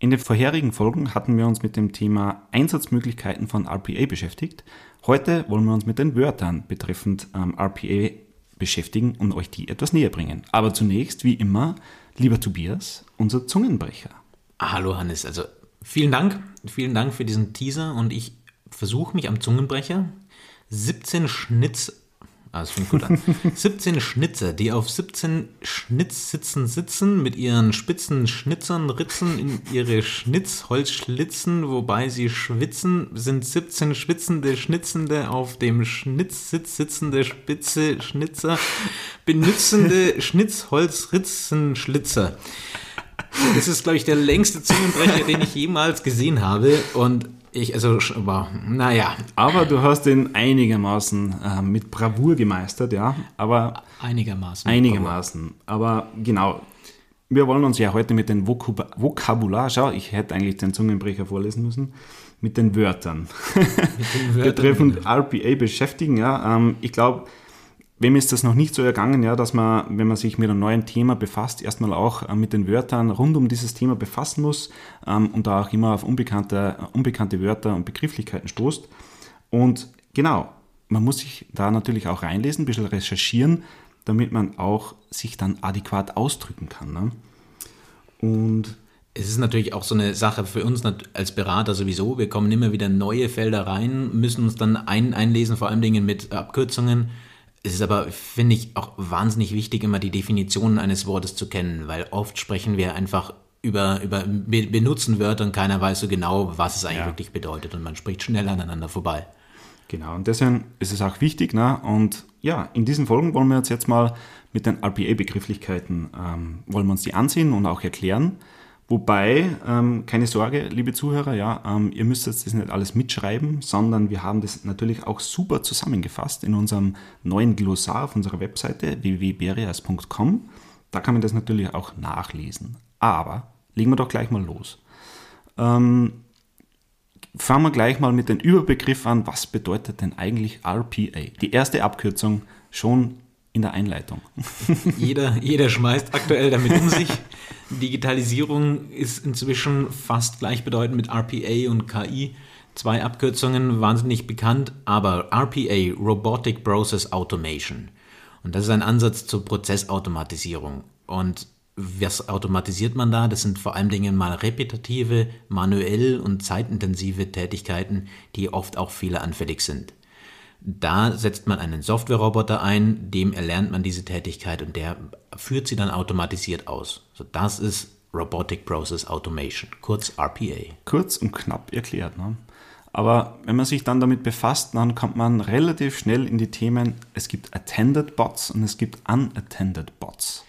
In den vorherigen Folgen hatten wir uns mit dem Thema Einsatzmöglichkeiten von RPA beschäftigt. Heute wollen wir uns mit den Wörtern betreffend ähm, RPA beschäftigen und euch die etwas näher bringen. Aber zunächst, wie immer, lieber Tobias, unser Zungenbrecher. Hallo Hannes, also vielen Dank, vielen Dank für diesen Teaser und ich versuche mich am Zungenbrecher. 17 Schnitz Ah, das fängt gut an. 17 Schnitzer, die auf 17 Schnitzsitzen sitzen, mit ihren spitzen Schnitzern ritzen in ihre Schnitzholzschlitzen, wobei sie schwitzen, sind 17 schwitzende, schnitzende, auf dem Schnitzsitz sitzende Spitze Schnitzer, benützende Schnitzholzritzenschlitzer. Das ist, glaube ich, der längste Zungenbrecher, den ich jemals gesehen habe. Und ich, also, wow, naja. Aber du hast ihn einigermaßen äh, mit Bravour gemeistert, ja. Aber einigermaßen. Einigermaßen. Aber genau. Wir wollen uns ja heute mit dem Vokab Vokabular, schau, ich hätte eigentlich den Zungenbrecher vorlesen müssen, mit den Wörtern, mit den Wörtern betreffend RPA beschäftigen. Ja. Ähm, ich glaube, Wem ist das noch nicht so ergangen, ja, dass man, wenn man sich mit einem neuen Thema befasst, erstmal auch äh, mit den Wörtern rund um dieses Thema befassen muss ähm, und da auch immer auf unbekannte, unbekannte Wörter und Begrifflichkeiten stoßt. Und genau, man muss sich da natürlich auch reinlesen, ein bisschen recherchieren, damit man auch sich dann adäquat ausdrücken kann. Ne? Und es ist natürlich auch so eine Sache für uns als Berater sowieso. Wir kommen immer wieder neue Felder rein, müssen uns dann ein, einlesen, vor allen Dingen mit Abkürzungen es ist aber, finde ich, auch wahnsinnig wichtig, immer die Definitionen eines Wortes zu kennen, weil oft sprechen wir einfach über, über benutzen Wörter und keiner weiß so genau, was es eigentlich ja. wirklich bedeutet und man spricht schnell aneinander vorbei. Genau, und deswegen ist es auch wichtig, ne? und ja, in diesen Folgen wollen wir uns jetzt mal mit den RPA-Begrifflichkeiten, ähm, wollen wir uns die ansehen und auch erklären. Wobei, ähm, keine Sorge, liebe Zuhörer, ja, ähm, ihr müsst jetzt das nicht alles mitschreiben, sondern wir haben das natürlich auch super zusammengefasst in unserem neuen Glossar auf unserer Webseite www.berias.com. Da kann man das natürlich auch nachlesen. Aber legen wir doch gleich mal los. Ähm, fangen wir gleich mal mit dem Überbegriff an. Was bedeutet denn eigentlich RPA? Die erste Abkürzung schon in der Einleitung. Jeder, jeder schmeißt aktuell damit um sich. Digitalisierung ist inzwischen fast gleichbedeutend mit RPA und KI. Zwei Abkürzungen, wahnsinnig bekannt, aber RPA, Robotic Process Automation. Und das ist ein Ansatz zur Prozessautomatisierung. Und was automatisiert man da? Das sind vor allen Dingen mal repetitive, manuell und zeitintensive Tätigkeiten, die oft auch fehleranfällig sind. Da setzt man einen Softwareroboter ein, dem erlernt man diese Tätigkeit und der führt sie dann automatisiert aus. So, das ist Robotic Process Automation, kurz RPA. Kurz und knapp erklärt. Ne? Aber wenn man sich dann damit befasst, dann kommt man relativ schnell in die Themen, es gibt Attended Bots und es gibt Unattended Bots.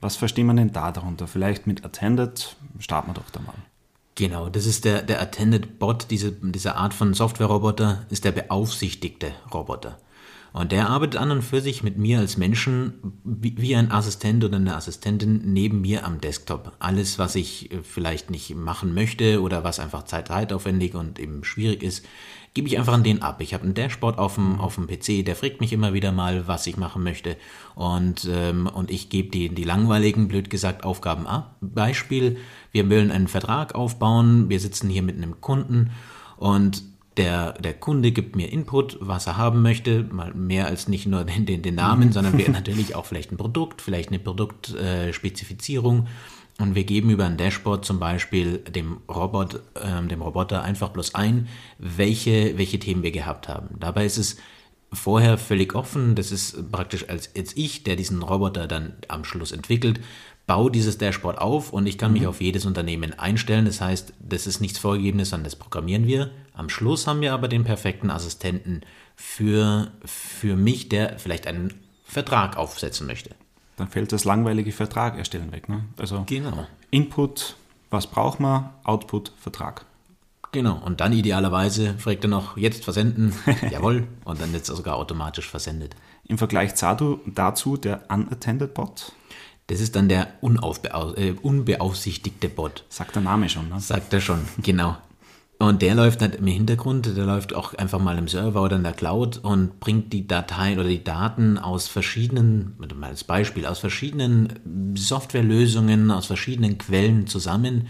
Was versteht man denn da darunter? Vielleicht mit Attended starten wir doch da mal. Genau, das ist der, der Attended Bot, diese, diese Art von Software-Roboter, ist der beaufsichtigte Roboter. Und der arbeitet an und für sich mit mir als Menschen wie, ein Assistent oder eine Assistentin neben mir am Desktop. Alles, was ich äh, vielleicht nicht machen möchte oder was einfach zeitaufwendig und eben schwierig ist, gebe ich einfach an den ab. Ich habe einen Dashboard auf dem, auf dem PC, der fragt mich immer wieder mal, was ich machen möchte. Und, ähm, und ich gebe die, die langweiligen, blöd gesagt, Aufgaben ab. Beispiel, wir wollen einen Vertrag aufbauen, wir sitzen hier mit einem Kunden und der, der Kunde gibt mir Input, was er haben möchte, mal mehr als nicht nur den, den, den Namen, mhm. sondern wir natürlich auch vielleicht ein Produkt, vielleicht eine Produktspezifizierung. Äh, und wir geben über ein Dashboard zum Beispiel dem, Robot, äh, dem Roboter einfach bloß ein, welche, welche Themen wir gehabt haben. Dabei ist es vorher völlig offen. Das ist praktisch als jetzt ich, der diesen Roboter dann am Schluss entwickelt, baue dieses Dashboard auf und ich kann mich mhm. auf jedes Unternehmen einstellen. Das heißt, das ist nichts Vorgegebenes, sondern das programmieren wir. Am Schluss haben wir aber den perfekten Assistenten für, für mich, der vielleicht einen Vertrag aufsetzen möchte. Dann fällt das langweilige Vertrag erstellen weg. Ne? Also genau. Input, was braucht man, Output, Vertrag. Genau, und dann idealerweise fragt er noch, jetzt versenden, jawohl, und dann wird es sogar automatisch versendet. Im Vergleich dazu der Unattended Bot? Das ist dann der äh, unbeaufsichtigte Bot. Sagt der Name schon, ne? Sagt er schon, genau. Und der läuft nicht im Hintergrund, der läuft auch einfach mal im Server oder in der Cloud und bringt die Dateien oder die Daten aus verschiedenen, mal als Beispiel, aus verschiedenen Softwarelösungen, aus verschiedenen Quellen zusammen,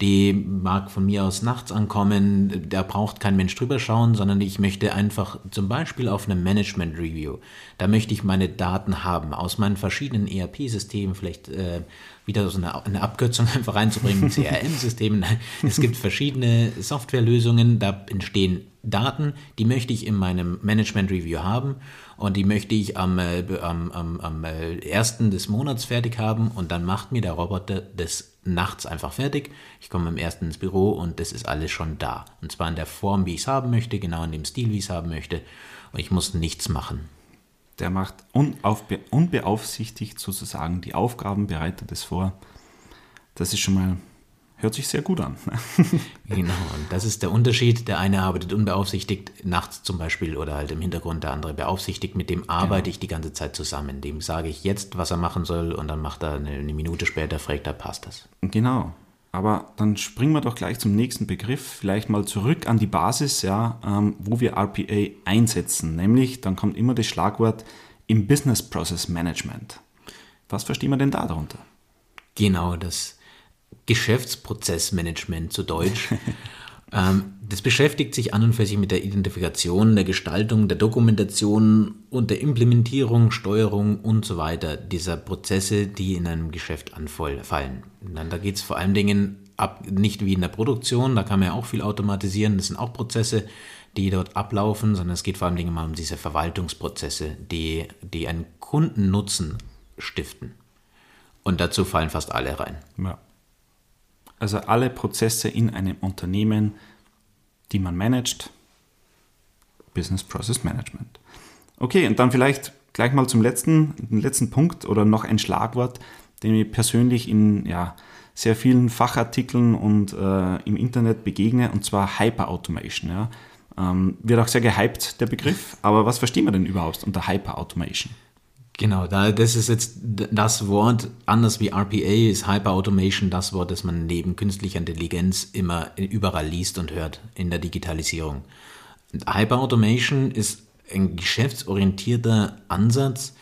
die mag von mir aus nachts ankommen, da braucht kein Mensch drüber schauen, sondern ich möchte einfach zum Beispiel auf einem Management Review, da möchte ich meine Daten haben aus meinen verschiedenen ERP-Systemen, vielleicht äh, wieder so eine, eine Abkürzung einfach reinzubringen, CRM-Systemen. Es gibt verschiedene Softwarelösungen, da entstehen Daten, die möchte ich in meinem Management Review haben und die möchte ich am, äh, am, am, am äh, ersten des Monats fertig haben und dann macht mir der Roboter das nachts einfach fertig. Ich komme am ersten ins Büro und das ist alles schon da. Und zwar in der Form, wie ich es haben möchte, genau in dem Stil, wie ich es haben möchte. Und ich muss nichts machen. Der macht unaufbe unbeaufsichtigt sozusagen die Aufgaben, bereitet es vor. Das ist schon mal Hört sich sehr gut an. genau, und das ist der Unterschied. Der eine arbeitet unbeaufsichtigt, nachts zum Beispiel oder halt im Hintergrund, der andere beaufsichtigt. Mit dem arbeite genau. ich die ganze Zeit zusammen. Dem sage ich jetzt, was er machen soll und dann macht er eine, eine Minute später, fragt er, passt das. Genau. Aber dann springen wir doch gleich zum nächsten Begriff, vielleicht mal zurück an die Basis, ja, ähm, wo wir RPA einsetzen. Nämlich, dann kommt immer das Schlagwort im Business Process Management. Was verstehen wir denn da darunter? Genau, das Geschäftsprozessmanagement zu Deutsch. Ähm, das beschäftigt sich an und für sich mit der Identifikation, der Gestaltung, der Dokumentation und der Implementierung, Steuerung und so weiter dieser Prozesse, die in einem Geschäft anfallen. Dann, da geht es vor allen Dingen ab, nicht wie in der Produktion, da kann man ja auch viel automatisieren, das sind auch Prozesse, die dort ablaufen, sondern es geht vor allen Dingen mal um diese Verwaltungsprozesse, die, die einen Kundennutzen stiften. Und dazu fallen fast alle rein. Ja. Also alle Prozesse in einem Unternehmen, die man managt, Business Process Management. Okay, und dann vielleicht gleich mal zum letzten, letzten Punkt oder noch ein Schlagwort, dem ich persönlich in ja, sehr vielen Fachartikeln und äh, im Internet begegne, und zwar Hyper Automation. Ja. Ähm, wird auch sehr gehypt, der Begriff, aber was verstehen wir denn überhaupt unter Hyper Automation? Genau, da, das ist jetzt das Wort, anders wie RPA ist Hyperautomation das Wort, das man neben künstlicher Intelligenz immer überall liest und hört in der Digitalisierung. Hyperautomation ist ein geschäftsorientierter Ansatz,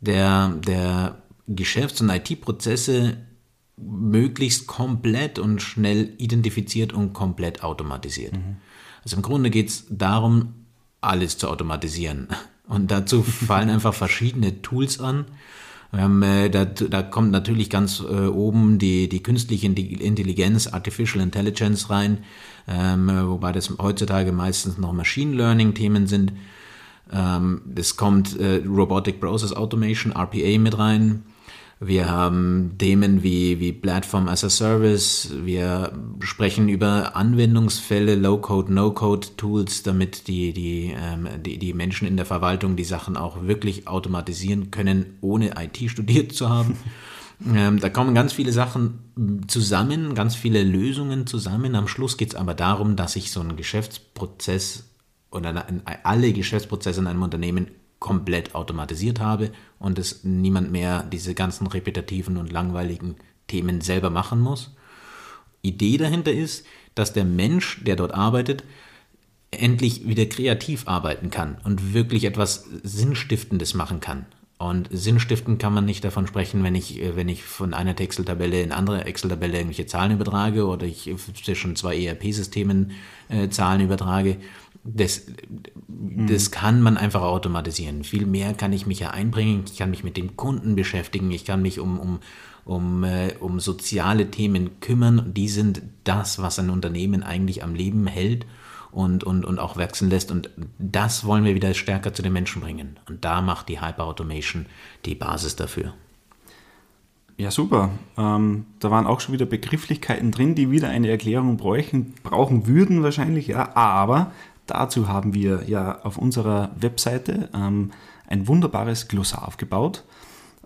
der, der Geschäfts- und IT-Prozesse möglichst komplett und schnell identifiziert und komplett automatisiert. Mhm. Also im Grunde geht es darum, alles zu automatisieren. Und dazu fallen einfach verschiedene Tools an. Ähm, äh, da, da kommt natürlich ganz äh, oben die, die künstliche Intelligenz, Artificial Intelligence rein, ähm, äh, wobei das heutzutage meistens noch Machine Learning Themen sind. Ähm, es kommt äh, Robotic Process Automation, RPA mit rein. Wir haben Themen wie, wie Platform as a Service. Wir sprechen über Anwendungsfälle, Low-Code, No-Code-Tools, damit die, die, ähm, die, die Menschen in der Verwaltung die Sachen auch wirklich automatisieren können, ohne IT studiert zu haben. Ähm, da kommen ganz viele Sachen zusammen, ganz viele Lösungen zusammen. Am Schluss geht es aber darum, dass ich so einen Geschäftsprozess oder alle Geschäftsprozesse in einem Unternehmen komplett automatisiert habe und es niemand mehr diese ganzen repetitiven und langweiligen Themen selber machen muss. Idee dahinter ist, dass der Mensch, der dort arbeitet, endlich wieder kreativ arbeiten kann und wirklich etwas Sinnstiftendes machen kann. Und Sinnstiften kann man nicht davon sprechen, wenn ich, wenn ich von einer Excel-Tabelle in andere Excel-Tabelle irgendwelche Zahlen übertrage oder ich zwischen zwei ERP-Systemen äh, Zahlen übertrage, das, das kann man einfach automatisieren. Viel mehr kann ich mich ja einbringen. Ich kann mich mit dem Kunden beschäftigen. Ich kann mich um, um, um, äh, um soziale Themen kümmern. Die sind das, was ein Unternehmen eigentlich am Leben hält und, und, und auch wachsen lässt. Und das wollen wir wieder stärker zu den Menschen bringen. Und da macht die Hyper Automation die Basis dafür. Ja, super. Ähm, da waren auch schon wieder Begrifflichkeiten drin, die wieder eine Erklärung bräuchten, brauchen würden wahrscheinlich, ja. Aber Dazu haben wir ja auf unserer Webseite ähm, ein wunderbares Glossar aufgebaut,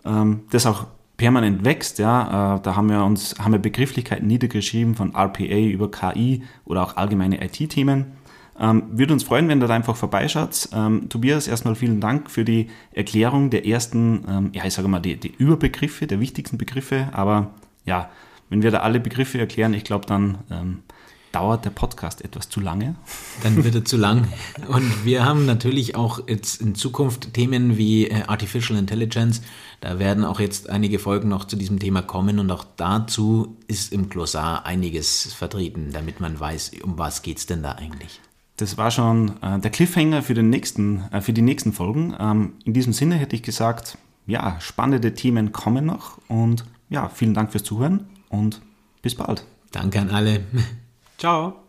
ähm, das auch permanent wächst. Ja, äh, da haben wir uns haben wir Begrifflichkeiten niedergeschrieben von RPA über KI oder auch allgemeine IT-Themen. Ähm, würde uns freuen, wenn ihr da einfach vorbeischaut. Ähm, Tobias, erstmal vielen Dank für die Erklärung der ersten, ähm, ja, ich sage mal, die, die Überbegriffe, der wichtigsten Begriffe. Aber ja, wenn wir da alle Begriffe erklären, ich glaube, dann ähm, dauert der Podcast etwas zu lange. Dann wird er zu lang. Und wir haben natürlich auch jetzt in Zukunft Themen wie äh, Artificial Intelligence. Da werden auch jetzt einige Folgen noch zu diesem Thema kommen und auch dazu ist im Glossar einiges vertreten, damit man weiß, um was geht es denn da eigentlich. Das war schon äh, der Cliffhanger für, den nächsten, äh, für die nächsten Folgen. Ähm, in diesem Sinne hätte ich gesagt, ja, spannende Themen kommen noch und ja, vielen Dank fürs Zuhören und bis bald. Danke an alle. Ciao.